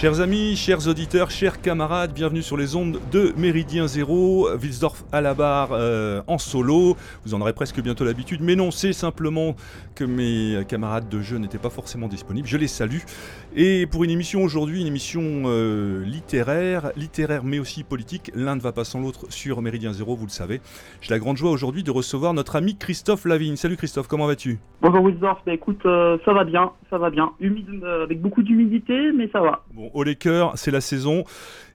Chers amis, chers auditeurs, chers camarades, bienvenue sur les ondes de Méridien Zéro, Wilsdorf à la barre euh, en solo. Vous en aurez presque bientôt l'habitude, mais non, c'est simplement que mes camarades de jeu n'étaient pas forcément disponibles. Je les salue. Et pour une émission aujourd'hui, une émission euh, littéraire, littéraire mais aussi politique, l'un ne va pas sans l'autre sur Méridien Zéro, vous le savez. J'ai la grande joie aujourd'hui de recevoir notre ami Christophe Lavigne. Salut Christophe, comment vas-tu? Bonjour Wilsdorf, bah, écoute, euh, ça va bien, ça va bien. Humide, avec beaucoup d'humidité, mais ça va. Bon, au les cœurs, c'est la saison.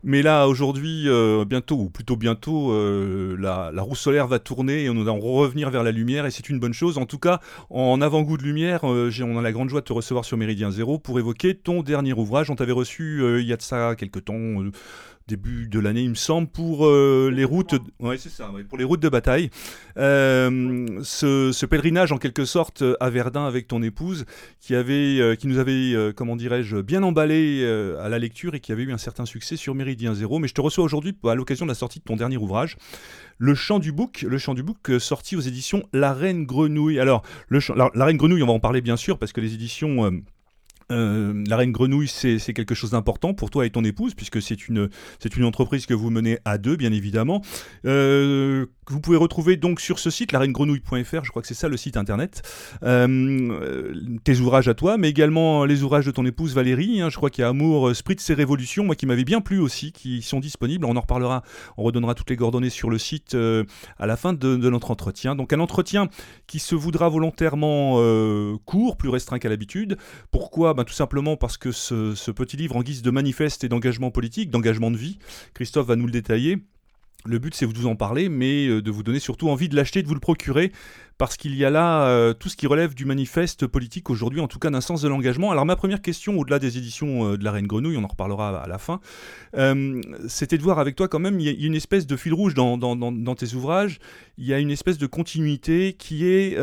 Mais là, aujourd'hui, euh, bientôt, ou plutôt bientôt, euh, la, roue solaire va tourner et on va revenir vers la lumière et c'est une bonne chose. En tout cas, en avant-goût de lumière, euh, on a la grande joie de te recevoir sur Méridien Zéro pour évoquer ton dernier ouvrage. On t'avait reçu il y a de ça quelques temps début de l'année, il me semble, pour euh, les routes. C'est ça, pour les routes de bataille. Euh, ce, pèlerinage, en quelque sorte, à Verdun avec ton épouse, qui avait, euh, qui nous avait, comment dirais-je, bien emballé à la lecture et qui avait eu un certain succès sur Méridien Zéro. Mais je te reçois aujourd'hui à l'occasion de la sortie de ton dernier ouvrage. Le Chant du Bouc, le Chant du Bouc sorti aux éditions La Reine Grenouille. Alors, le la, Reine Grenouille, on va en parler bien sûr, parce que les éditions euh, la Reine Grenouille, c'est quelque chose d'important pour toi et ton épouse, puisque c'est une, entreprise que vous menez à deux, bien évidemment. Euh, vous pouvez retrouver donc sur ce site, lareine-grenouille.fr, je crois que c'est ça le site internet, euh, tes ouvrages à toi, mais également les ouvrages de ton épouse Valérie. Hein, je crois qu'il y a Amour, Spritz et Révolution, moi qui m'avait bien plu aussi, qui sont disponibles. On en reparlera, on redonnera toutes les coordonnées sur le site à la fin de, notre entretien. Donc un entretien qui se voudra volontairement court, plus restreint qu'à l'habitude. Pourquoi ben, Tout simplement parce que ce, petit livre en guise de manifeste et d'engagement politique, d'engagement de vie, Christophe va nous le détailler. Le but, c'est de vous en parler, mais euh, de vous donner surtout envie de l'acheter, de vous le procurer, parce qu'il y a là euh, tout ce qui relève du manifeste politique aujourd'hui, en tout cas d'un sens de l'engagement. Alors ma première question, au-delà des éditions euh, de la Reine Grenouille, on en reparlera à la fin, euh, c'était de voir avec toi quand même, il y a une espèce de fil rouge dans, tes ouvrages, il y a une espèce de continuité qui est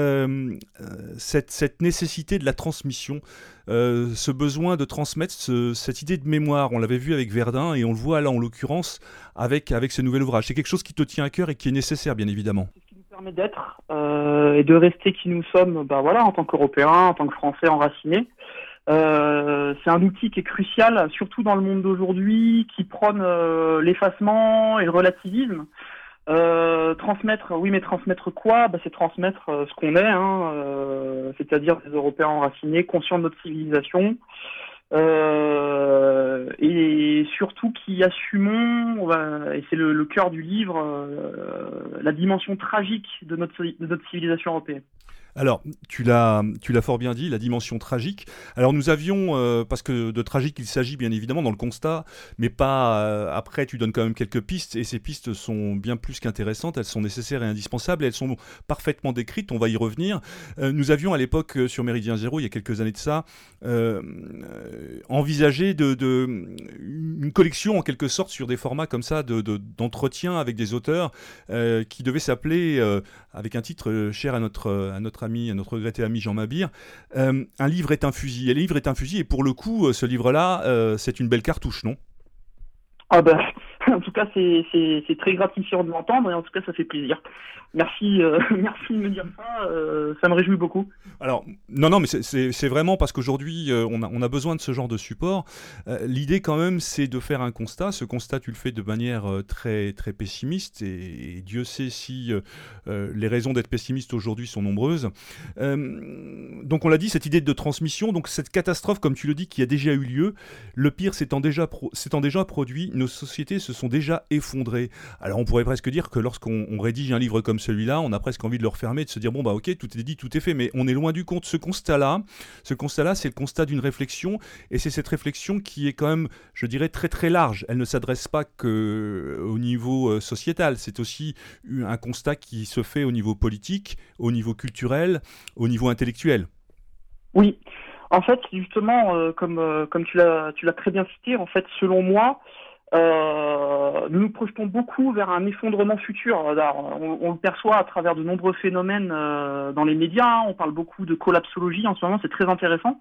cette, cette, nécessité de la transmission. ce besoin de transmettre cette idée de mémoire, on l'avait vu avec Verdun et on le voit là en l'occurrence avec, avec ce nouvel ouvrage. C'est quelque chose qui te tient à cœur et qui est nécessaire bien évidemment d'être euh, et de rester qui nous sommes, bah voilà, en tant qu'Européens, en tant que Français enracinés. Euh, c'est un outil qui est crucial, surtout dans le monde d'aujourd'hui, qui prône euh, l'effacement et le relativisme. transmettre, oui, mais transmettre quoi? Bah, C'est transmettre ce qu'on est, hein, c'est-à-dire des Européens enracinés, conscients de notre civilisation, euh, et surtout qui assumons, et c'est le, cœur du livre, euh, la dimension tragique de notre, de notre civilisation européenne. Alors, tu l'as, fort bien dit, la dimension tragique. Alors, nous avions, euh, parce que de tragique il s'agit bien évidemment dans le constat, mais pas euh, après, tu donnes quand même quelques pistes, et ces pistes sont bien plus qu'intéressantes, elles sont nécessaires et indispensables, elles sont parfaitement décrites, on va y revenir. Euh, nous avions à l'époque, sur Méridien Zéro, il y a quelques années de ça, envisagé de, une collection en quelque sorte sur des formats comme ça de, d'entretien avec des auteurs qui devaient s'appeler, avec un titre cher à notre, à notre ami, notre regretté ami Jean Mabir, euh, un livre est un fusil. Et livre est un fusil, et pour le coup, euh, ce livre-là, euh, c'est une belle cartouche, non? Ah ben, en tout cas, c'est très gratifiant de l'entendre, et en tout cas, ça fait plaisir. Merci, euh, merci de me dire ça. Euh, ça me réjouit beaucoup. Alors, non, non, mais c'est vraiment parce qu'aujourd'hui, euh, on, a, besoin de ce genre de support. L'idée, quand même, c'est de faire un constat. Ce constat, tu le fais de manière très, très pessimiste, et, Dieu sait si les raisons d'être pessimiste aujourd'hui sont nombreuses. donc, on l'a dit, cette idée de transmission, donc cette catastrophe, comme tu le dis, qui a déjà eu lieu, le pire s'étant déjà, déjà produit, nos sociétés se sont déjà effondrées. Alors, on pourrait presque dire que lorsqu'on rédige un livre comme celui-là, on a presque envie de le refermer, de se dire bon bah ok, tout est dit, tout est fait, mais on est loin du compte. Ce constat-là, ce constat-là, c'est le constat d'une réflexion, et c'est cette réflexion qui est quand même, je dirais, très très large. Elle ne s'adresse pas que euh, au niveau euh, sociétal, c'est aussi un constat qui se fait au niveau politique, au niveau culturel, au niveau intellectuel. Oui. En fait, justement, euh, comme, comme tu l'as très bien cité, en fait, selon moi, euh, nous nous projetons beaucoup vers un effondrement futur. On, le perçoit à travers de nombreux phénomènes euh, dans les médias. On parle beaucoup de collapsologie en ce moment, c'est très intéressant.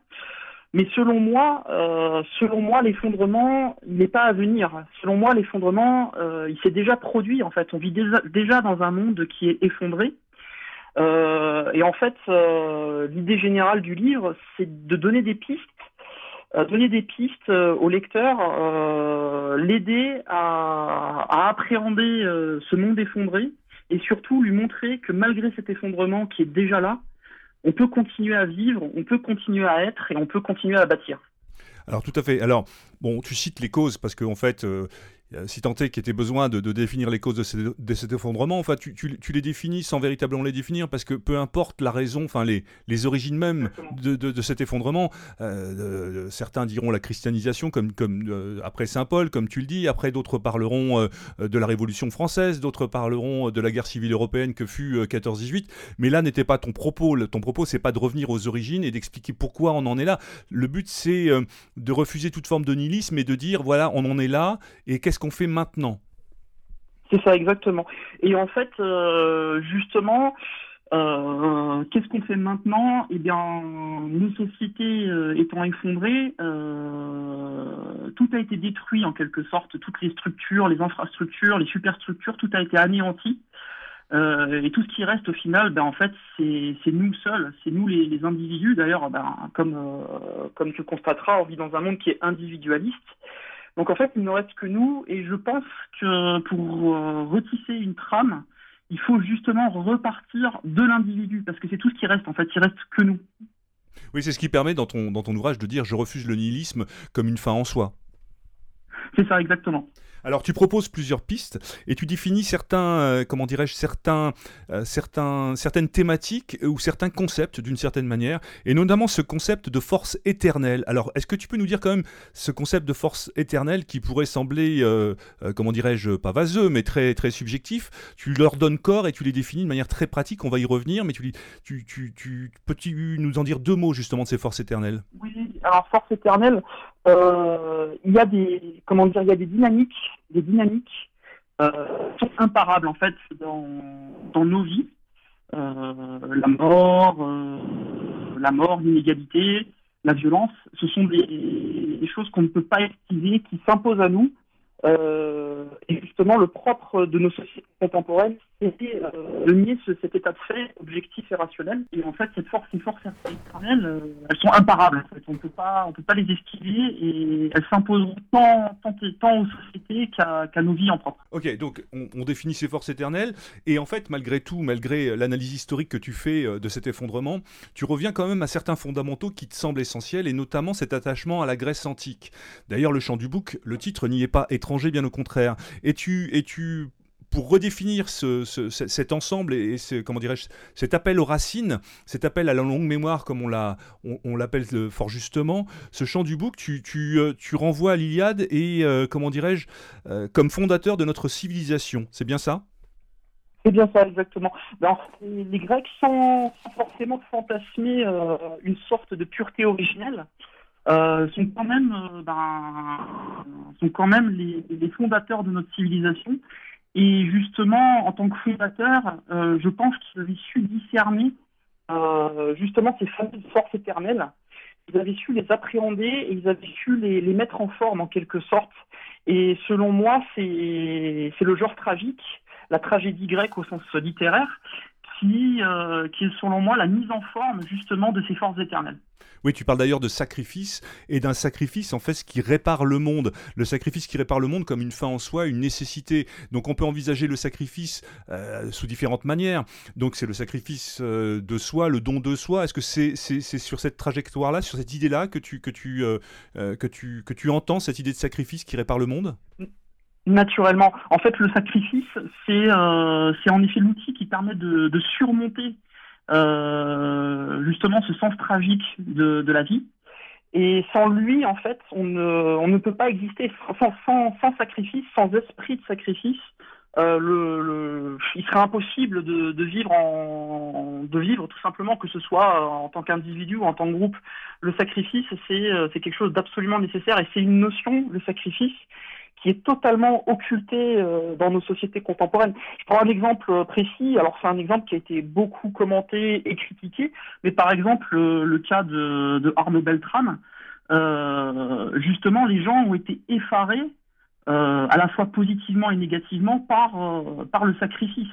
Mais selon moi, euh, selon moi, l'effondrement, n'est pas à venir. Selon moi, l'effondrement, euh, il s'est déjà produit. En fait, on vit déjà, déjà dans un monde qui est effondré. Euh, et en fait, l'idée générale du livre, c'est de donner des pistes donner des pistes au lecteur, l'aider à, appréhender ce monde effondré et surtout lui montrer que malgré cet effondrement qui est déjà là, on peut continuer à vivre, on peut continuer à être et on peut continuer à bâtir. Alors tout à fait. Alors bon, tu cites les causes parce qu'en en fait, euh, euh, si tant est qu'il était besoin de, définir les causes de, cet effondrement, enfin, tu, les définis sans véritablement les définir, parce que peu importe la raison, enfin, les, les origines même de, cet effondrement, euh, certains diront la christianisation, comme, comme euh, après Saint Paul, comme tu le dis, après d'autres parleront de la Révolution française, d'autres parleront de la guerre civile européenne que fut 14-18, mais là n'était pas ton propos, ton propos c'est pas de revenir aux origines et d'expliquer pourquoi on en est là. Le but c'est de refuser toute forme de nihilisme et de dire voilà, on en est là, et qu'est-ce qu'on fait maintenant. C'est ça, exactement. Et en fait, euh, justement, euh, qu'est-ce qu'on fait maintenant? Eh bien, nos sociétés euh, étant effondrées, tout a été détruit en quelque sorte, toutes les structures, les infrastructures, les superstructures, tout a été anéanti. et tout ce qui reste au final, ben, en fait, c'est nous seuls, c'est nous les, individus. D'ailleurs, ben, comme, comme tu constateras, on vit dans un monde qui est individualiste. Donc en fait, il ne reste que nous, et je pense que pour euh, retisser une trame, il faut justement repartir de l'individu, parce que c'est tout ce qui reste, en fait, il reste que nous. Oui, c'est ce qui permet dans ton, dans ton ouvrage de dire je refuse le nihilisme comme une fin en soi. C'est ça, exactement. Alors tu proposes plusieurs pistes et tu définis certains, euh, comment dirais-je, certains, euh, certains, certaines thématiques ou certains concepts d'une certaine manière, et notamment ce concept de force éternelle. Alors est-ce que tu peux nous dire quand même ce concept de force éternelle qui pourrait sembler, euh, comment dirais-je, pas vaseux, mais très, très subjectif? Tu leur donnes corps et tu les définis de manière très pratique, on va y revenir, mais tu, tu, tu, tu peux-tu nous en dire deux mots justement de ces forces éternelles? Oui, alors force éternelle, il y a des comment dire, il y a des dynamiques, des dynamiques euh, sont imparables en fait dans, dans nos vies. Euh, la mort, euh, la mort, l'inégalité, la violence, ce sont des, des choses qu'on ne peut pas esquiver, qui s'imposent à nous euh, et justement, le propre de nos sociétés contemporaines, c'était euh, de nier cet état de fait objectif et rationnel. Et en fait, cette force, une force éternelle, euh, elles sont imparables. En fait. On peut pas, on peut pas les esquiver et elles s'imposeront tant, tant, tant, aux sociétés qu'à nos vies en propre. Ok, donc on, définit ces forces éternelles. Et en fait, malgré tout, malgré l'analyse historique que tu fais de cet effondrement, tu reviens quand même à certains fondamentaux qui te semblent essentiels, et notamment cet attachement à la Grèce antique. D'ailleurs, le chant du bouc, le titre n'y est pas étrange bien au contraire. Et tu, et tu pour redéfinir ce, cet ensemble et, ce, comment dirais-je, cet appel aux racines, cet appel à la longue mémoire, comme on, l'a, on, l'appelle fort justement, ce chant du bouc, tu, tu, euh, renvoies à l'Iliade et, euh, comment dirais-je, euh, comme fondateur de notre civilisation. C'est bien ça? C'est bien ça, exactement. Ben, les Grecs, sans, forcément fantasmer une sorte de pureté originelle, euh, sont quand même, ben, sont quand même les, les, fondateurs de notre civilisation. Et justement, en tant que fondateurs, euh, je pense qu'ils avaient su discerner euh, justement ces fameuses forces éternelles. Ils avaient su les appréhender et ils avaient su les, les mettre en forme en quelque sorte. Et selon moi, c'est le genre tragique, la tragédie grecque au sens littéraire, qui, euh, qui est selon moi la mise en forme justement de ces forces éternelles. Oui, tu parles d'ailleurs de sacrifice et d'un sacrifice en fait qui répare le monde. Le sacrifice qui répare le monde comme une fin en soi, une nécessité. Donc on peut envisager le sacrifice euh, sous différentes manières. Donc c'est le sacrifice euh, de soi, le don de soi. Est-ce que c'est sur cette trajectoire-là, sur cette idée-là que tu que tu entends cette idée de sacrifice qui répare le monde? Naturellement. En fait, le sacrifice, c'est euh, en effet l'outil qui permet de, surmonter euh, justement ce sens tragique de, de, la vie. Et sans lui, en fait, on ne, on ne peut pas exister sans, sans, sans sacrifice, sans esprit de sacrifice. Euh, le, le, il serait impossible de, de, vivre en, de vivre tout simplement que ce soit en tant qu'individu ou en tant que groupe. Le sacrifice, c'est euh, quelque chose d'absolument nécessaire et c'est une notion, le sacrifice, qui est totalement occulté euh, dans nos sociétés contemporaines. Je prends un exemple euh, précis, alors c'est un exemple qui a été beaucoup commenté et critiqué, mais par exemple le, cas de, de, Arnaud Beltrame, euh, justement les gens ont été effarés à la fois positivement et négativement par, par le sacrifice.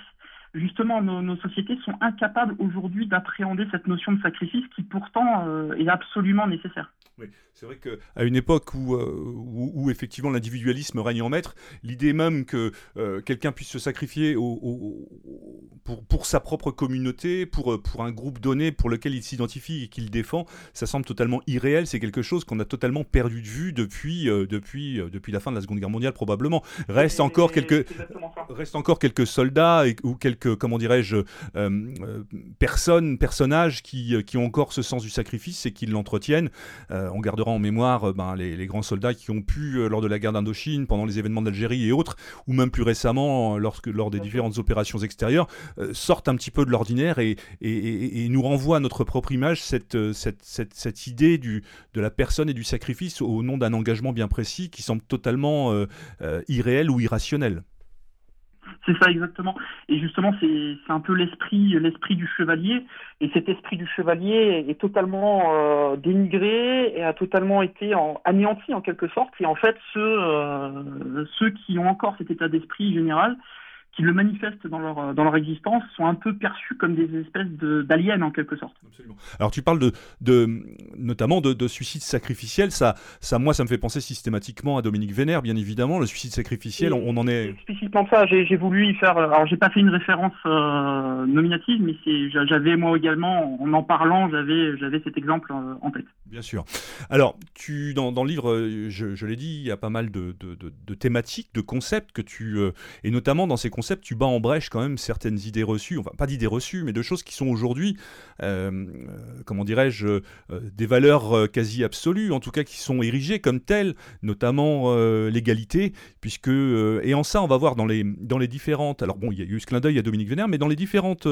Justement, nos, sociétés sont incapables aujourd'hui d'appréhender cette notion de sacrifice qui pourtant euh, est absolument nécessaire. Oui, c'est vrai qu'à une époque où, euh, où, effectivement l'individualisme règne en maître, l'idée même que euh, quelqu'un puisse se sacrifier au, pour, pour, sa propre communauté, pour, pour un groupe donné pour lequel il s'identifie et qu'il défend, ça semble totalement irréel. C'est quelque chose qu'on a totalement perdu de vue depuis, depuis, depuis la fin de la Seconde Guerre mondiale probablement. Reste encore quelques, reste encore quelques soldats ou quelques, comment dirais-je, euh, euh, personnes, personnages qui, euh, qui, ont encore ce sens du sacrifice et qui l'entretiennent. on gardera en mémoire ben, les, grands soldats qui ont pu, lors de la guerre d'Indochine, pendant les événements d'Algérie et autres, ou même plus récemment, lorsque, lors des différentes opérations extérieures, sortent un petit peu de l'ordinaire et, et, nous renvoient à notre propre image cette, cette, cette, cette, idée du, de la personne et du sacrifice au nom d'un engagement bien précis qui semble totalement irréel ou irrationnel. C'est ça exactement. Et justement, c'est un peu l'esprit l'esprit du chevalier. Et cet esprit du chevalier est totalement euh, dénigré et a totalement été anéanti en quelque sorte. Et en fait, ceux, euh, ceux qui ont encore cet état d'esprit général, qui le manifestent dans leur, dans leur existence sont un peu perçus comme des espèces d'aliens en quelque sorte. Absolument. Alors tu parles de, de notamment de, de, suicide sacrificiel, ça, ça moi ça me fait penser systématiquement à Dominique Vénère, bien évidemment, le suicide sacrificiel, on, en est... Explicitement ça, j'ai voulu y faire, alors j'ai pas fait une référence euh, nominative, mais j'avais moi également, en en parlant, j'avais cet exemple euh, en tête. Bien sûr. Alors, tu, dans, dans le livre, euh, je, je l'ai dit, il y a pas mal de, de, de, thématiques, de concepts que tu... et notamment dans ces concepts tu bats en brèche quand même certaines idées reçues, enfin pas d'idées reçues, mais de choses qui sont aujourd'hui, euh, euh, comment dirais-je, euh, des valeurs quasi absolues, en tout cas qui sont érigées comme telles, notamment l'égalité, puisque, et en ça on va voir dans les, dans les différentes, alors bon, il y a eu ce clin d'œil à Dominique Vénère, mais dans les différentes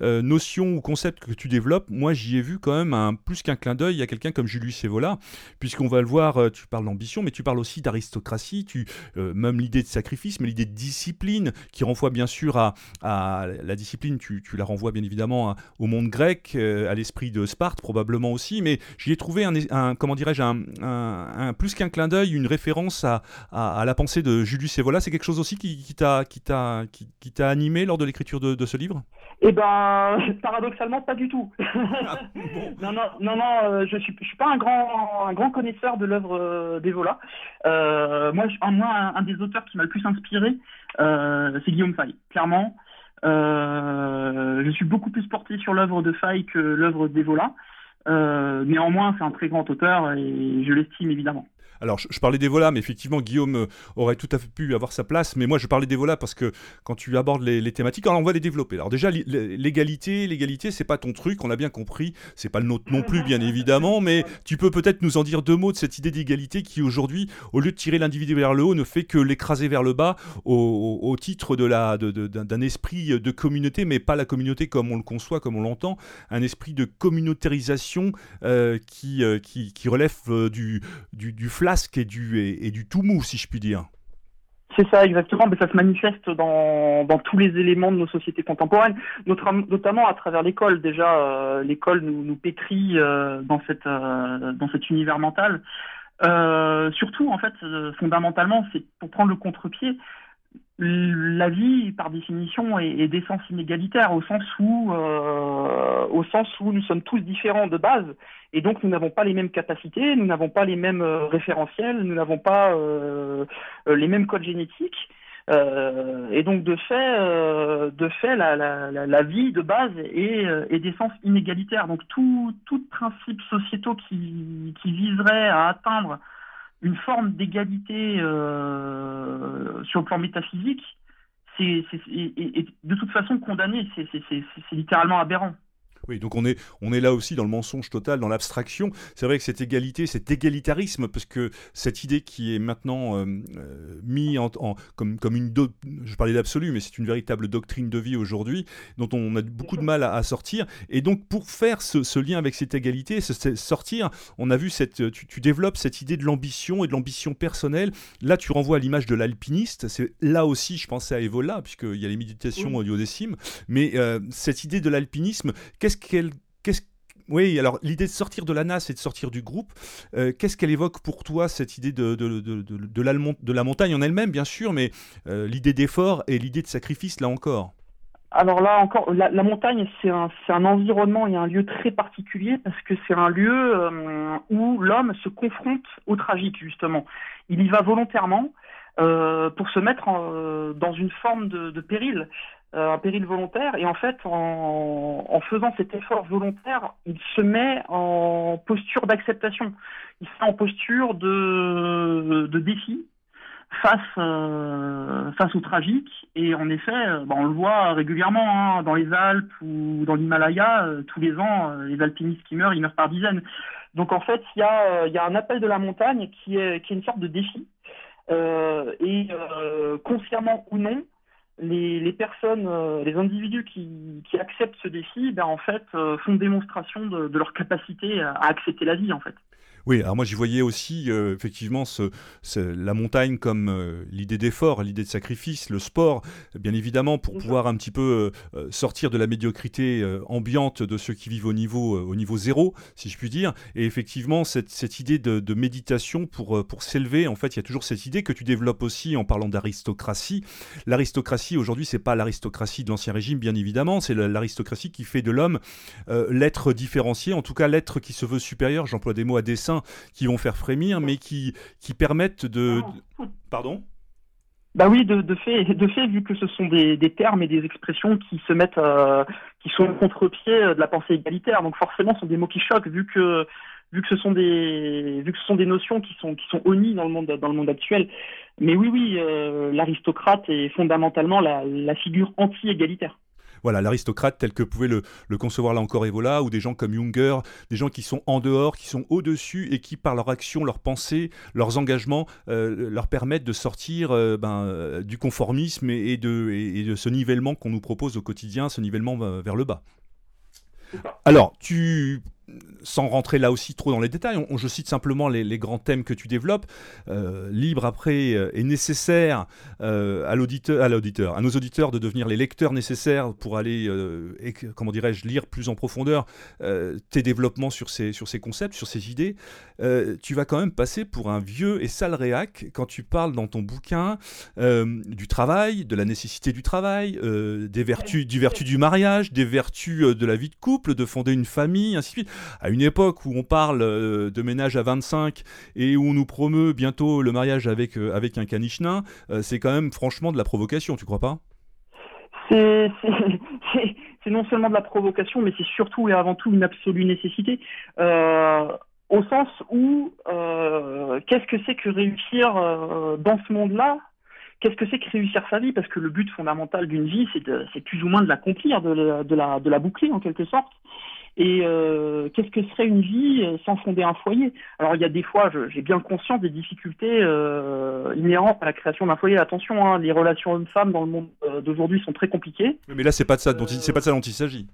notions ou concepts que tu développes, moi j'y ai vu quand même un, plus qu'un clin d'œil à quelqu'un comme Julius Evola, puisqu'on va le voir, tu parles d'ambition, mais tu parles aussi d'aristocratie, tu, même l'idée de sacrifice, mais l'idée de discipline qui renvoie bien sûr à, la discipline, tu, la renvoies bien évidemment au monde grec, euh, à l'esprit de Sparte probablement aussi, mais j'y ai trouvé un, comment dirais-je, un, plus qu'un clin d'œil, une référence à, la pensée de Julius Evola. C'est quelque chose aussi qui, qui t'a qui, animé lors de l'écriture de, ce livre? Eh ben, paradoxalement, pas du tout. Ah, non, non, non, non, euh, je suis, je suis pas un grand, un grand connaisseur de l'œuvre euh, d'Evola. moi, moi, un, des auteurs qui m'a le plus inspiré, c'est Guillaume Fay, clairement. Euh, je suis beaucoup plus porté sur l'œuvre de Fay que l'œuvre d'Evola. Euh, néanmoins, c'est un très grand auteur et je l'estime évidemment. Alors, je, parlais d'Evola, mais effectivement, Guillaume euh, aurait tout à fait pu avoir sa place. Mais moi, je parlais d'Evola parce que quand tu abordes les, thématiques, alors on va les développer. Alors déjà, l'égalité, l'égalité, c'est pas ton truc, on l'a bien compris. C'est pas le nôtre non plus, bien évidemment. Mais tu peux peut-être nous en dire deux mots de cette idée d'égalité qui aujourd'hui, au lieu de tirer l'individu vers le haut, ne fait que l'écraser vers le bas au, titre de d'un esprit de communauté, mais pas la communauté comme on le conçoit, comme on l'entend, un esprit de communautarisation euh, qui, euh, qui, qui relève du, du, du et du, tout mou, si je puis dire. C'est ça exactement, mais ça se manifeste dans, tous les éléments de nos sociétés contemporaines, notamment à travers l'école. Déjà, euh, l'école nous, pétrit euh, euh, dans cet univers mental. surtout, en fait, fondamentalement, c'est pour prendre le contre-pied, la vie, par définition, est, d'essence inégalitaire au sens où, euh, au sens où nous sommes tous différents de base, et donc nous n'avons pas les mêmes capacités, nous n'avons pas les mêmes euh, référentiels, nous n'avons pas euh, les mêmes codes génétiques. et donc de fait, de fait, la, la, la, vie de base est, est d'essence inégalitaire. Donc tout, tout principe sociétaux qui, qui viserait à atteindre une forme d'égalité euh, sur le plan métaphysique, c'est de toute façon condamné, c'est littéralement aberrant. Oui, donc on est, on est là aussi dans le mensonge total, dans l'abstraction. C'est vrai que cette égalité, cet égalitarisme, parce que cette idée qui est maintenant euh, euh mise en, comme, comme une... je parlais d'absolu, mais c'est une véritable doctrine de vie aujourd'hui, dont on a beaucoup de mal à, sortir. Et donc pour faire ce, lien avec cette égalité, ce, sortir, on a vu cette... Tu, tu développes cette idée de l'ambition et de l'ambition personnelle. Là, tu renvoies à l'image de l'alpiniste. C'est là aussi, je pensais à Evola, puisqu'il y a les méditations oui. duodécimes. Mais euh, cette idée de l'alpinisme, qu'est-ce oui, alors l'idée de sortir de la NAS et de sortir du groupe, euh, qu'est-ce qu'elle évoque pour toi, cette idée de, la, montagne en elle-même, bien sûr, mais euh, l'idée d'effort et l'idée de sacrifice, là encore? Alors là encore, la, montagne, c'est un, un, environnement et un lieu très particulier parce que c'est un lieu euh, où l'homme se confronte au tragique, justement. Il y va volontairement pour se mettre dans une forme de, péril, un péril volontaire. Et en fait, en, en, faisant cet effort volontaire, il se met en posture d'acceptation. Il se met en posture de, de défi face euh, face au tragique et en effet euh, bah, on le voit régulièrement hein, dans les Alpes ou dans l'Himalaya euh, tous les ans les alpinistes qui meurent ils meurent par dizaines donc en fait il y a il y a un appel de la montagne qui est qui est une sorte de défi et consciemment ou non les, personnes, les individus qui, qui acceptent ce défi, ben en fait, font démonstration de, de leur capacité à accepter la vie, en fait. Oui, alors moi j'y voyais aussi euh, effectivement ce, la montagne comme euh, l'idée d'effort, l'idée de sacrifice, le sport, bien évidemment pour pouvoir un petit peu euh, sortir de la médiocrité ambiante de ceux qui vivent au niveau, au niveau zéro, si je puis dire. Et effectivement cette, cette idée de, de, méditation pour, pour s'élever, en fait il y a toujours cette idée que tu développes aussi en parlant d'aristocratie. L'aristocratie aujourd'hui c'est pas l'aristocratie de l'ancien régime bien évidemment, c'est l'aristocratie qui fait de l'homme l'être différencié, en tout cas l'être qui se veut supérieur, j'emploie des mots à dessein qui vont faire frémir, mais qui, qui permettent de... Pardon? Bah oui, de, de, fait, de fait, vu que ce sont des, des termes et des expressions qui se mettent, euh, qui sont au contre-pied de la pensée égalitaire. Donc forcément, ce sont des mots qui choquent, vu que vu que ce sont des vu que ce sont des notions qui sont qui sont honnies dans le monde dans le monde actuel. Mais oui, oui, euh, l'aristocrate est fondamentalement la, la figure anti-égalitaire voilà, l'aristocrate tel que pouvait le, concevoir là encore Evola, ou des gens comme Junger, des gens qui sont en dehors, qui sont au-dessus et qui, par leur action, leur pensée, leurs engagements, euh, leur permettent de sortir euh, ben, euh, du conformisme et, de, et de ce nivellement qu'on nous propose au quotidien, ce nivellement vers le bas. Alors, tu sans rentrer là aussi trop dans les détails, je cite simplement les, grands thèmes que tu développes. Euh, libre après euh, est nécessaire euh, à l'auditeur, à nos auditeurs de devenir les lecteurs nécessaires pour aller, et, comment dirais-je, lire plus en profondeur tes développements sur ces, sur ces concepts, sur ces idées. tu vas quand même passer pour un vieux et sale réac quand tu parles dans ton bouquin du travail, de la nécessité du travail, des vertus, du vertu du mariage, des vertus de la vie de couple, de fonder une famille, ainsi de suite à une époque où on parle euh, de ménage à 25 et où on nous promeut bientôt le mariage avec, euh, avec un caniche nain, euh, c'est quand même franchement de la provocation, tu crois pas? C'est non seulement de la provocation, mais c'est surtout et avant tout une absolue nécessité. au sens où qu'est-ce que c'est que réussir dans ce monde-là? Qu'est-ce que c'est que réussir sa vie? Parce que le but fondamental d'une vie, c'est plus ou moins de l'accomplir, de, la, de la boucler en quelque sorte. Et euh, qu'est-ce que serait une vie euh, sans fonder un foyer? Alors il y a des fois, j'ai bien conscience des difficultés euh, inhérentes à la création d'un foyer. Attention, hein, les relations hommes-femmes dans le monde d'aujourd'hui sont très compliquées. Mais là, c'est pas de ça dont c'est pas de ça dont il s'agit.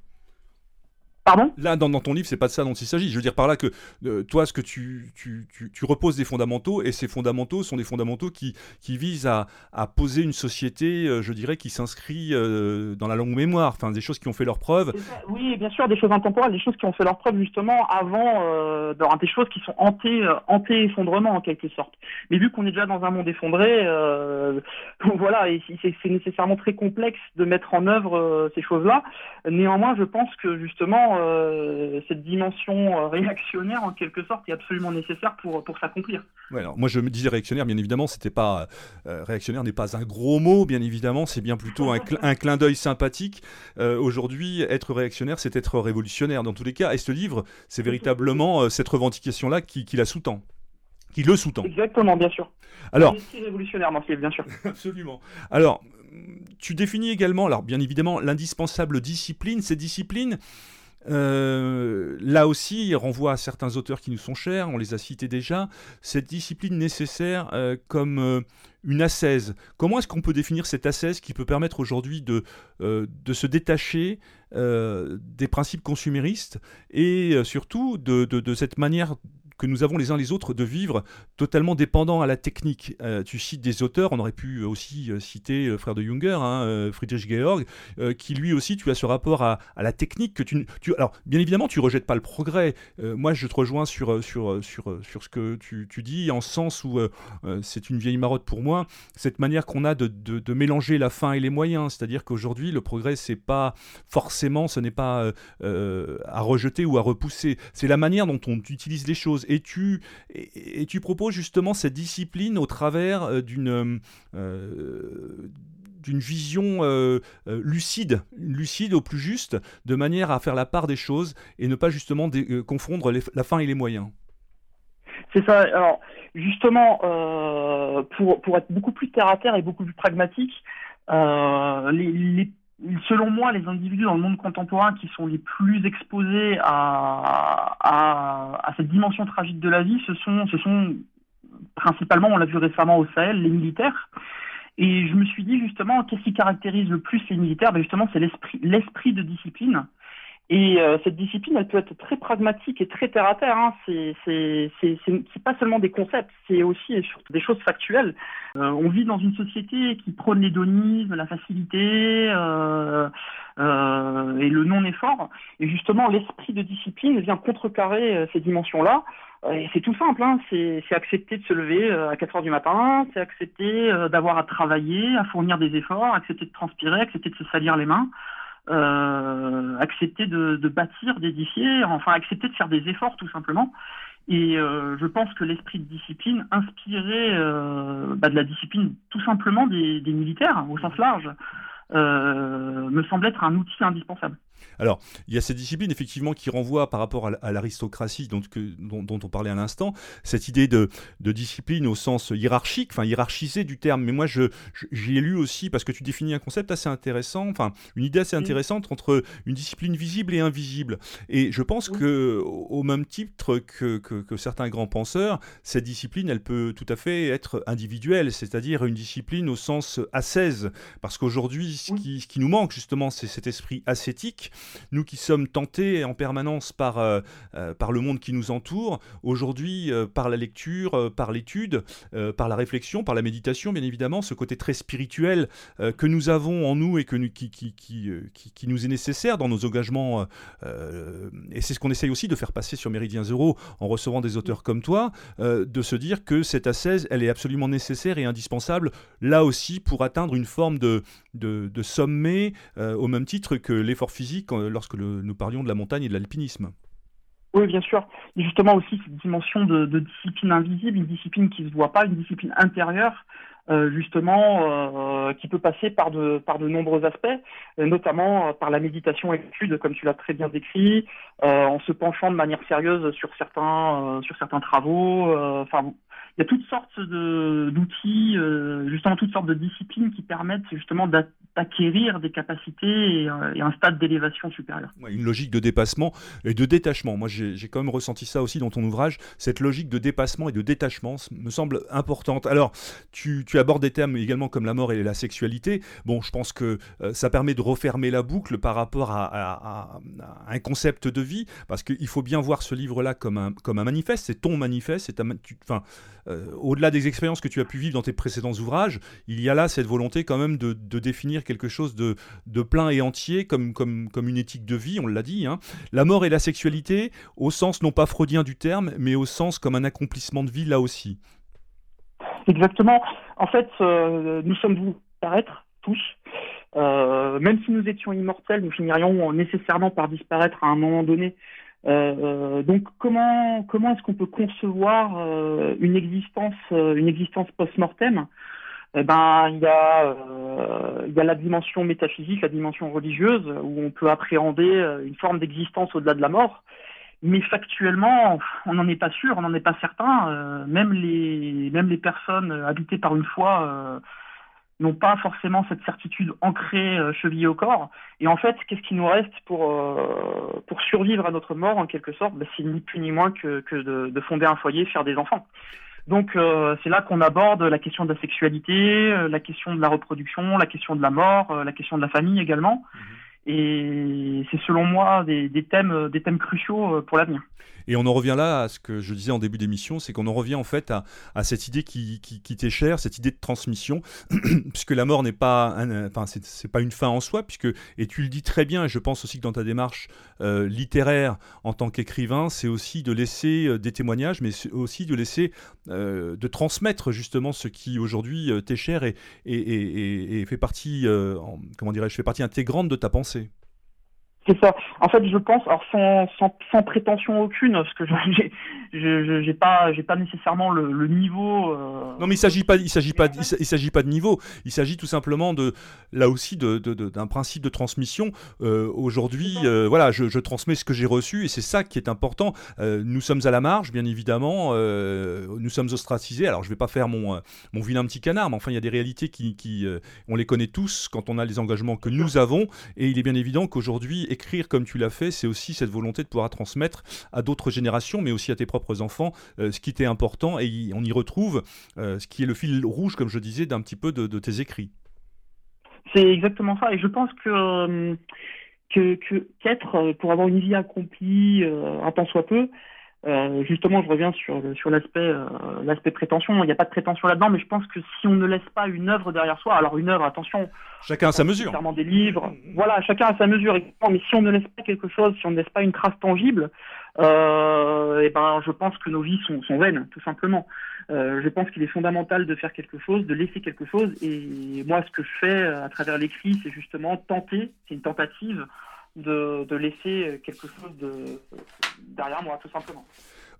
Pardon? Là, dans, ton livre, c'est pas de ça dont il s'agit. Je veux dire par là que euh, toi, ce que tu, tu, tu, reposes des fondamentaux, et ces fondamentaux sont des fondamentaux qui, qui visent à, à poser une société, euh, je dirais, qui s'inscrit euh, dans la longue mémoire, enfin, des choses qui ont fait leur preuve. Oui, bien sûr, des choses intemporelles, des choses qui ont fait leur preuve justement avant, des choses qui sont hanté, effondrement en quelque sorte. Mais vu qu'on est déjà dans un monde effondré, voilà, c'est nécessairement très complexe de mettre en œuvre ces choses-là. Néanmoins, je pense que justement, euh, cette dimension euh, réactionnaire en quelque sorte est absolument nécessaire pour, pour s'accomplir. alors moi je me disais réactionnaire, bien évidemment, c'était pas euh, réactionnaire n'est pas un gros mot, bien évidemment, c'est bien plutôt un, un clin d'œil sympathique. Aujourd'hui, être réactionnaire, c'est être révolutionnaire dans tous les cas. Et ce livre, c'est véritablement cette revendication-là qui, qui la sous-tend qui le sous-tend. Exactement, bien sûr. Alors, c'est révolutionnaire dans bien sûr. Absolument. Alors, tu définis également, alors bien évidemment, l'indispensable discipline. Cette discipline, euh, là aussi, il renvoie à certains auteurs qui nous sont chers, on les a cités déjà, cette discipline nécessaire euh, comme euh, une ascèse. Comment est-ce qu'on peut définir cette ascèse qui peut permettre aujourd'hui de, de se détacher des principes consuméristes et surtout de, de, cette manière que nous avons les uns les autres de vivre totalement dépendants à la technique. tu cites des auteurs, on aurait pu aussi citer le frère de Junger, hein, Friedrich Georg, qui lui aussi, tu as ce rapport à, la technique que tu, Alors, bien évidemment, tu rejettes pas le progrès. moi, je te rejoins sur, sur, sur, sur ce que tu, tu dis, en sens où c'est une vieille marotte pour moi, cette manière qu'on a de, de, de, mélanger la fin et les moyens. C'est-à-dire qu'aujourd'hui, le progrès, c'est pas forcément, ce n'est pas à rejeter ou à repousser. C'est la manière dont on utilise les choses. Et tu, proposes justement cette discipline au travers euh, d'une euh, d'une vision euh, lucide, lucide au plus juste, de manière à faire la part des choses et ne pas justement confondre la fin et les moyens. C'est ça. Alors, justement, pour, être beaucoup plus terre à terre et beaucoup plus pragmatique, les selon moi, les individus dans le monde contemporain qui sont les plus exposés à, à, cette dimension tragique de la vie, ce sont, ce sont principalement, on l'a vu récemment au Sahel, les militaires. Et je me suis dit justement, qu'est-ce qui caractérise le plus les militaires? Ben Justement, c'est l'esprit de discipline. Et euh, cette discipline, elle peut être très pragmatique et très terre à terre. Hein. C'est, pas seulement des concepts, c'est aussi et surtout des choses factuelles. Euh, on vit dans une société qui prône l'hédonisme, la facilité euh, euh et le non-effort. Et justement, l'esprit de discipline vient contrecarrer euh, ces dimensions-là. Et c'est tout simple, hein. c'est, c'est accepter de se lever à 4 heures du matin, c'est accepter d'avoir à travailler, à fournir des efforts, accepter de transpirer, accepter de se salir les mains euh, accepter de, bâtir, d'édifier, enfin accepter de faire des efforts tout simplement. Et euh, je pense que l'esprit de discipline inspiré euh, bah, de la discipline tout simplement des, des militaires au sens large euh, me semble être un outil indispensable. Alors, il y a cette discipline effectivement qui renvoie par rapport à l'aristocratie dont, dont, on parlait à l'instant, cette idée de, discipline au sens hiérarchique, enfin hiérarchisé du terme. Mais moi, je, j'ai lu aussi, parce que tu définis un concept assez intéressant, enfin une idée assez intéressante entre une discipline visible et invisible. Et je pense que au même titre que, que, certains grands penseurs, cette discipline, elle peut tout à fait être individuelle, c'est-à-dire une discipline au sens ascèse. Parce qu'aujourd'hui, ce qui, ce qui nous manque justement, c'est cet esprit ascétique nous qui sommes tentés en permanence par, euh, euh, par le monde qui nous entoure, aujourd'hui euh, par la lecture, par l'étude, par la réflexion, par la méditation, bien évidemment, ce côté très spirituel que nous avons en nous et que qui, qui, qui, qui, nous est nécessaire dans nos engagements. et c'est ce qu'on essaye aussi de faire passer sur Méridien Zéro en recevant des auteurs comme toi, de se dire que cette ascèse, elle est absolument nécessaire et indispensable, là aussi, pour atteindre une forme de, de sommet, au même titre que l'effort physique lorsque nous parlions de la montagne et de l'alpinisme. Oui, bien sûr. Et justement aussi cette dimension de, discipline invisible, une discipline qui ne se voit pas, une discipline intérieure, euh, justement, euh, qui peut passer par de, nombreux aspects, euh, notamment par la méditation et l'étude, comme tu l'as très bien décrit, en se penchant de manière sérieuse sur certains, travaux. Il y a toutes sortes d'outils, euh, justement toutes sortes de disciplines qui permettent justement d'acquérir des capacités et, euh, un stade d'élévation supérieur. une logique de dépassement et de détachement. Moi, j'ai quand même ressenti ça aussi dans ton ouvrage. Cette logique de dépassement et de détachement me semble importante. Alors, tu, abordes des thèmes également comme la mort et la sexualité. Bon, je pense que euh, ça permet de refermer la boucle par rapport à, un concept de vie, parce qu'il faut bien voir ce livre-là comme un, manifeste. C'est ton manifeste. C'est euh, au-delà des expériences que tu as pu vivre dans tes précédents ouvrages, il y a là cette volonté quand même de, définir quelque chose de, plein et entier comme, une éthique de vie, on l'a dit. Hein. La mort et la sexualité, au sens non pas freudien du terme, mais au sens comme un accomplissement de vie là aussi. Exactement. En fait, euh, nous sommes vous paraître tous. Euh, même si nous étions immortels, nous finirions nécessairement par disparaître à un moment donné. Euh, donc comment comment est-ce qu'on peut concevoir euh, une existence euh, une existence post-mortem? Eh ben il y a il y a la dimension métaphysique, la dimension religieuse où on peut appréhender une forme d'existence au-delà de la mort. Mais factuellement, on n'en est pas sûr, on n'en est pas certain. même les même les personnes habitées par une foi n'ont pas forcément cette certitude ancrée, euh, chevillée au corps. Et en fait, qu'est-ce qui nous reste pour, euh, pour survivre à notre mort, en quelque sorte? Ben, C'est ni plus ni moins que, que de, de, fonder un foyer, faire des enfants. Donc euh, c'est là qu'on aborde la question de la sexualité, la question de la reproduction, la question de la mort, la question de la famille également. Mhm. Et c'est selon moi des, thèmes, des thèmes cruciaux pour l'avenir. Et on en revient là à ce que je disais en début d'émission, c'est qu'on en revient en fait à, cette idée qui, qui, t'est chère, cette idée de transmission, puisque la mort n'est pas, enfin c'est pas une fin en soi, puisque et tu le dis très bien, et je pense aussi que dans ta démarche euh, littéraire en tant qu'écrivain, c'est aussi de laisser euh, des témoignages, mais aussi de laisser, euh, de transmettre justement ce qui aujourd'hui t'est cher et, et, et, fait partie, comment dirais-je, fait partie intégrante de ta pensée. see. C'est ça. En fait, je pense, alors sans, sans, sans prétention aucune, parce que j'ai, je, j'ai pas, j'ai pas nécessairement le, le niveau. Euh, non, mais il s'agit pas, il s'agit pas, il s'agit pas de niveau. Il s'agit tout simplement de, là aussi, de, de, d'un principe de transmission. Euh, aujourd'hui, euh, voilà, je, je, transmets ce que j'ai reçu et c'est ça qui est important. nous sommes à la marge, bien évidemment. nous sommes ostracisés. Alors, je vais pas faire mon, mon vilain petit canard, mais enfin, il y a des réalités qui, qui on les connaît tous quand on a les engagements que nous avons. Et il est bien évident qu'aujourd'hui, écrire comme tu l'as fait, c'est aussi cette volonté de pouvoir transmettre à d'autres générations, mais aussi à tes propres enfants, euh, ce qui était important. Et on y retrouve euh, ce qui est le fil rouge, comme je disais, d'un petit peu de, tes écrits. C'est exactement ça. Et je pense que euh, qu'être pour avoir une vie accomplie un temps soit peu, euh, justement, je reviens sur, sur l'aspect euh, l'aspect prétention. Il n'y a pas de prétention là-dedans, mais je pense que si on ne laisse pas une œuvre derrière soi, alors une œuvre, attention. Chacun à sa mesure. Clairement des livres. Voilà, chacun à sa mesure. Mais si on ne laisse pas quelque chose, si on ne laisse pas une trace tangible, euh, et eh ben, je pense que nos vies sont, sont vaines, tout simplement. Euh, je pense qu'il est fondamental de faire quelque chose, de laisser quelque chose. Et moi, ce que je fais à travers l'écrit, c'est justement tenter, c'est une tentative de, laisser quelque chose de, derrière moi, tout simplement.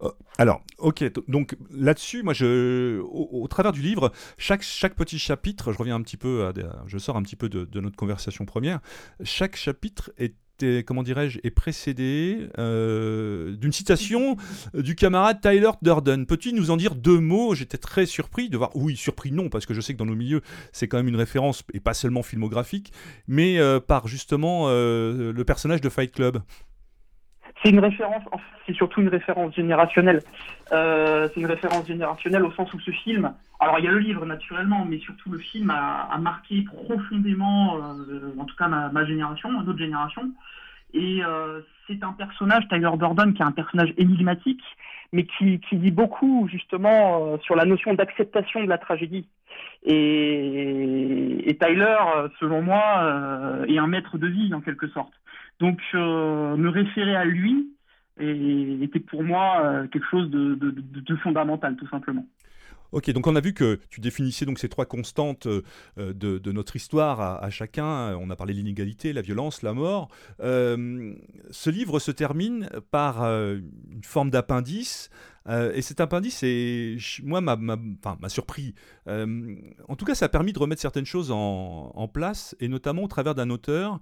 Euh, alors, ok, donc là-dessus, moi, je, au, travers du livre, chaque, chaque petit chapitre, je reviens un petit peu, à, je sors un petit peu de notre conversation première, chaque chapitre est comment dirais-je, est précédé euh, d'une citation du camarade Tyler Durden. Peux-tu nous en dire deux mots? J'étais très surpris de voir. Oui, surpris non, parce que je sais que dans nos milieux, c'est quand même une référence, et pas seulement filmographique, mais euh, par justement euh, le personnage de Fight Club. C'est une référence, c'est surtout une référence générationnelle. c'est une référence générationnelle au sens où ce film, alors il y a le livre naturellement, mais surtout le film a, marqué profondément, en tout cas ma, génération, notre génération. Et euh, c'est un personnage, Tyler Durden, qui est un personnage énigmatique, mais qui, qui dit beaucoup justement euh, sur la notion d'acceptation de la tragédie. Et, Tyler, selon moi, euh, est un maître de vie en quelque sorte. Donc me référer à lui était pour moi quelque chose de fondamental, tout simplement. Ok, donc on a vu que tu définissais donc ces trois constantes euh, de, notre histoire à, chacun. On a parlé de l'inégalité, la violence, la mort. Euh, ce livre se termine par euh, une forme d'appendice. et cet appendice, moi, m'a surpris. en tout cas, ça a permis de remettre certaines choses en, place, et notamment au travers d'un auteur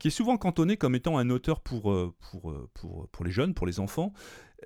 qui est souvent cantonné comme étant un auteur pour les jeunes, pour les enfants.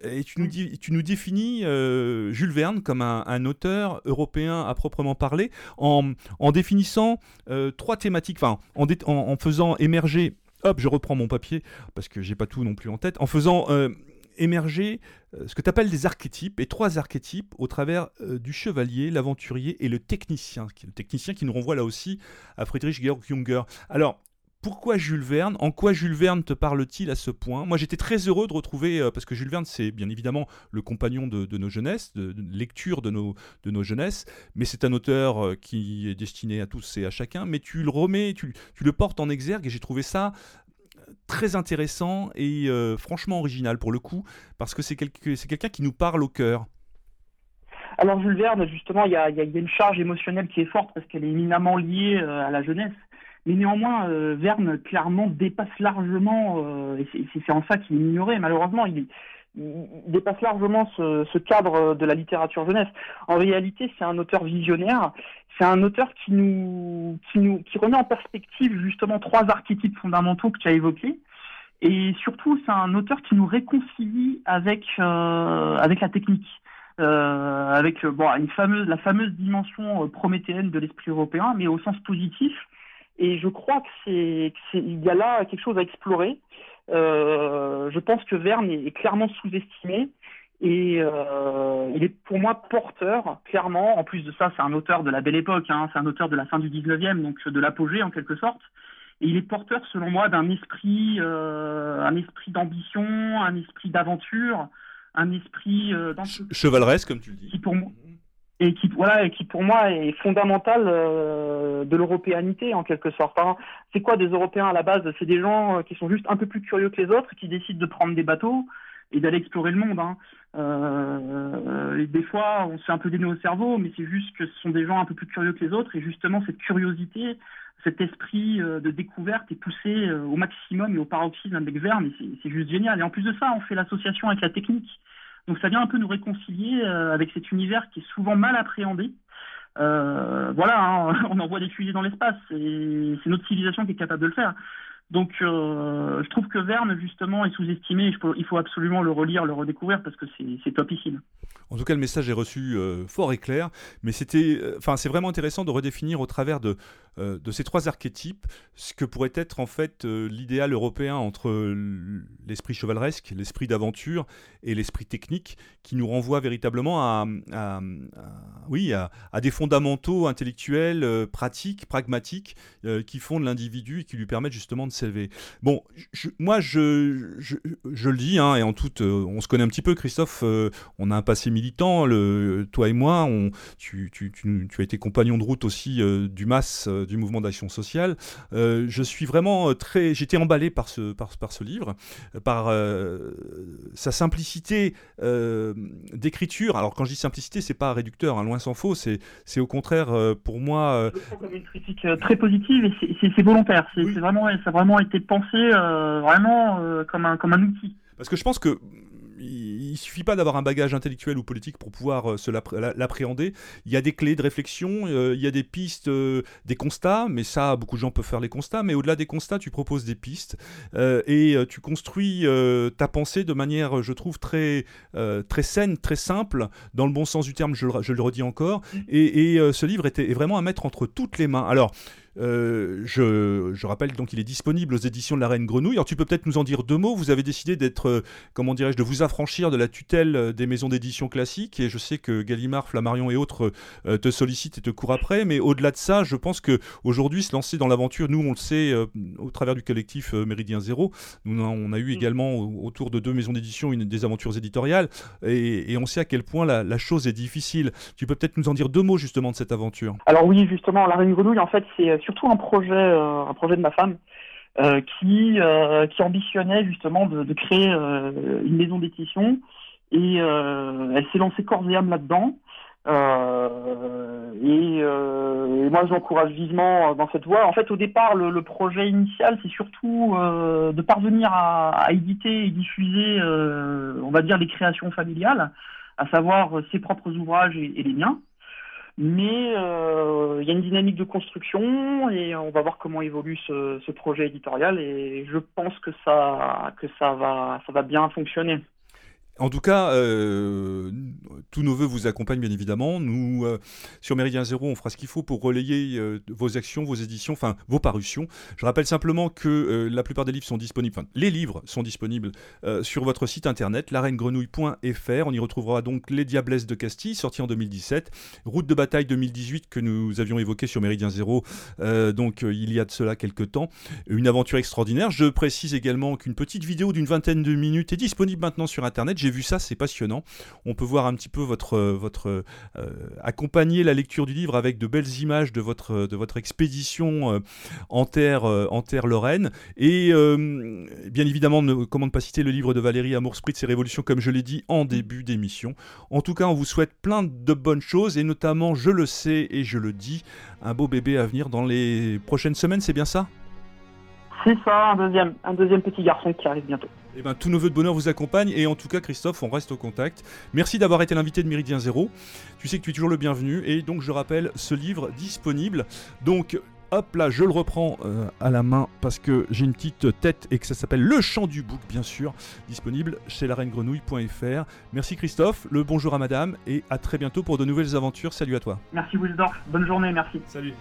Et tu nous, tu nous définis euh, Jules Verne comme un, auteur européen à proprement parler, en, en définissant euh, trois thématiques, en, faisant émerger, hop, je reprends mon papier, parce que j'ai pas tout non plus en tête, en faisant euh, émerger ce que tu appelles des archétypes, et trois archétypes au travers du chevalier, l'aventurier et le technicien, le technicien qui nous renvoie là aussi à Friedrich Georg Junger. Alors, pourquoi Jules Verne? En quoi Jules Verne te parle-t-il à ce point? Moi, j'étais très heureux de retrouver, euh, parce que Jules Verne, c'est bien évidemment le compagnon de, nos jeunesses, de, lecture de nos, de nos jeunesses, mais c'est un auteur euh, qui est destiné à tous et à chacun, mais tu le remets, tu, le portes en exergue, et j'ai trouvé ça euh, très intéressant et franchement original pour le coup, parce que c'est quelqu'un qui nous parle au cœur. Alors Jules Verne, justement, il y y a, une charge émotionnelle qui est forte parce qu'elle est éminemment liée à la jeunesse. Mais néanmoins, euh, Verne clairement dépasse largement, euh, et c'est en ça qu'il est ignoré, malheureusement, il, dépasse largement ce, cadre de la littérature jeunesse. En réalité, c'est un auteur visionnaire, c'est un auteur qui nous, qui nous, qui remet en perspective justement trois archétypes fondamentaux que tu as évoqués. Et surtout, c'est un auteur qui nous réconcilie avec, euh, avec la technique. avec bon, une fameuse, la fameuse dimension prométhéenne de l'esprit européen, mais au sens positif, et je crois que c'est il y a là quelque chose à explorer. Euh, je pense que Verne est, clairement sous-estimé et euh, il est pour moi porteur, clairement. En plus de ça, c'est un auteur de la belle époque, hein, c'est un auteur de la fin du 19e, donc de l'apogée en quelque sorte. Et il est porteur, selon moi, d'un esprit, un esprit d'ambition, un esprit d'aventure, un esprit chevaleresque, comme tu le dis. Qui pour moi, et qui voilà et qui pour moi est fondamental euh, de l'européanité en quelque sorte. Hein. C'est quoi des Européens à la base? C'est des gens euh, qui sont juste un peu plus curieux que les autres, qui décident de prendre des bateaux et d'aller explorer le monde. Hein. Euh, et des fois, on se fait un peu dénouer au cerveau, mais c'est juste que ce sont des gens un peu plus curieux que les autres, et justement cette curiosité, cet esprit de découverte est poussé au maximum et au paroxysme avec Verne, c'est juste génial. Et en plus de ça, on fait l'association avec la technique. Donc ça vient un peu nous réconcilier euh, avec cet univers qui est souvent mal appréhendé. Euh, voilà, hein, on envoie des fusées dans l'espace, et c'est notre civilisation qui est capable de le faire. Donc, euh, je trouve que Verne, justement, est sous-estimé. Il faut, absolument le relire, le redécouvrir, parce que c'est topissime. En tout cas, le message est reçu fort et clair, mais c'était, enfin, c'est vraiment intéressant de redéfinir au travers de, de ces trois archétypes ce que pourrait être en fait l'idéal européen entre l'esprit chevaleresque, l'esprit d'aventure et l'esprit technique qui nous renvoie véritablement à, oui, à, des fondamentaux intellectuels, euh, pratiques, pragmatiques, euh, qui font de l'individu et qui lui permettent justement de s'élever. Bon, moi, je, je, le dis, hein, et en toute, euh, on se connaît un petit peu, Christophe, on a un passé militant, toi et moi, tu, tu, as été compagnon de route aussi du MAS, du mouvement d'action sociale. je suis vraiment très, j'étais emballé par ce, par, par ce livre, par sa simplicité euh, d'écriture. Alors quand je dis simplicité, c'est pas réducteur, hein, loin s'en faut. C'est, c'est au contraire euh, pour moi. Euh, comme une critique très positive et c'est, volontaire. C'est, vraiment, ça a vraiment été pensé vraiment comme un comme un outil. Parce que je pense que il suffit pas d'avoir un bagage intellectuel ou politique pour pouvoir euh, se l'appréhender. Il y a des clés de réflexion, euh, il y a des pistes, euh, des constats, mais ça, beaucoup de gens peuvent faire les constats. Mais au-delà des constats, tu proposes des pistes et tu construis ta pensée de manière, je trouve, très, très saine, très simple, dans le bon sens du terme, je, le redis encore. Mmh. Et, ce livre était, est vraiment à mettre entre toutes les mains. Alors, euh, je, rappelle donc qu'il est disponible aux éditions de la Reine Grenouille. Alors tu peux peut-être nous en dire deux mots. Vous avez décidé d'être, euh, comment dirais-je, de vous affranchir de la tutelle euh, des maisons d'édition classiques. Et je sais que Gallimard, Flammarion et autres te sollicitent et te courent après. Mais au-delà de ça, je pense que aujourd'hui se lancer dans l'aventure, nous on le sait au travers du collectif Méridien Zéro. Nous on a eu mm. également autour de deux maisons d'édition une des aventures éditoriales. Et, on sait à quel point la, la, chose est difficile. Tu peux peut-être nous en dire deux mots justement de cette aventure? Alors oui, justement, la Reine Grenouille, en fait, c'est surtout un projet, euh, un projet de ma femme. Euh, qui, euh, qui ambitionnait justement de, créer une maison d'édition et elle s'est lancée corps et âme là-dedans. et, moi, j'encourage vivement dans cette voie. En fait, au départ, le, projet initial, c'est surtout de parvenir à, éditer et diffuser, on va dire, les créations familiales, à savoir ses propres ouvrages et les miens. Mais euh, il y a une dynamique de construction et on va voir comment évolue ce, ce projet éditorial et je pense que ça, que ça, va, ça va bien fonctionner. En tout cas, euh, tous nos voeux vous accompagnent bien évidemment. Nous, euh, sur Méridien Zéro, on fera ce qu'il faut pour relayer euh, vos actions, vos éditions, enfin vos parutions. Je rappelle simplement que la plupart des livres sont disponibles, enfin les livres sont disponibles sur votre site internet, lareine-grenouille.fr. On y retrouvera donc Les Diablesses de Castille, sorti en 2017, Route de bataille 2018 que nous avions évoqué sur Méridien Zéro, donc il y a de cela quelques temps. Une aventure extraordinaire. Je précise également qu'une petite vidéo d'une vingtaine de minutes est disponible maintenant sur internet j'ai vu ça, c'est passionnant. On peut voir un petit peu votre, euh, votre euh, accompagner la lecture du livre avec de belles images de votre, de votre expédition euh, en terre, en terre lorraine. Et bien évidemment, ne, comment ne pas citer le livre de Valérie Amour Spritz et Révolution, comme je l'ai dit en début d'émission. En tout cas, on vous souhaite plein de bonnes choses et notamment, je le sais et je le dis, un beau bébé à venir dans les prochaines semaines, c'est bien ça? C'est ça, un deuxième, un deuxième petit garçon qui arrive bientôt. Eh ben, tous nos voeux de bonheur vous accompagnent et en tout cas Christophe, on reste au contact. Merci d'avoir été l'invité de Méridien Zéro. Tu sais que tu es toujours le bienvenu et donc je rappelle ce livre disponible. Donc hop là, je le reprends euh, à la main parce que j'ai une petite tête et que ça s'appelle Le Chant du Bouc, bien sûr, disponible chez lareine-grenouille.fr. Merci Christophe, le bonjour à madame et à très bientôt pour de nouvelles aventures. Salut à toi. Merci Wilsdorf, bonne journée, merci. Salut.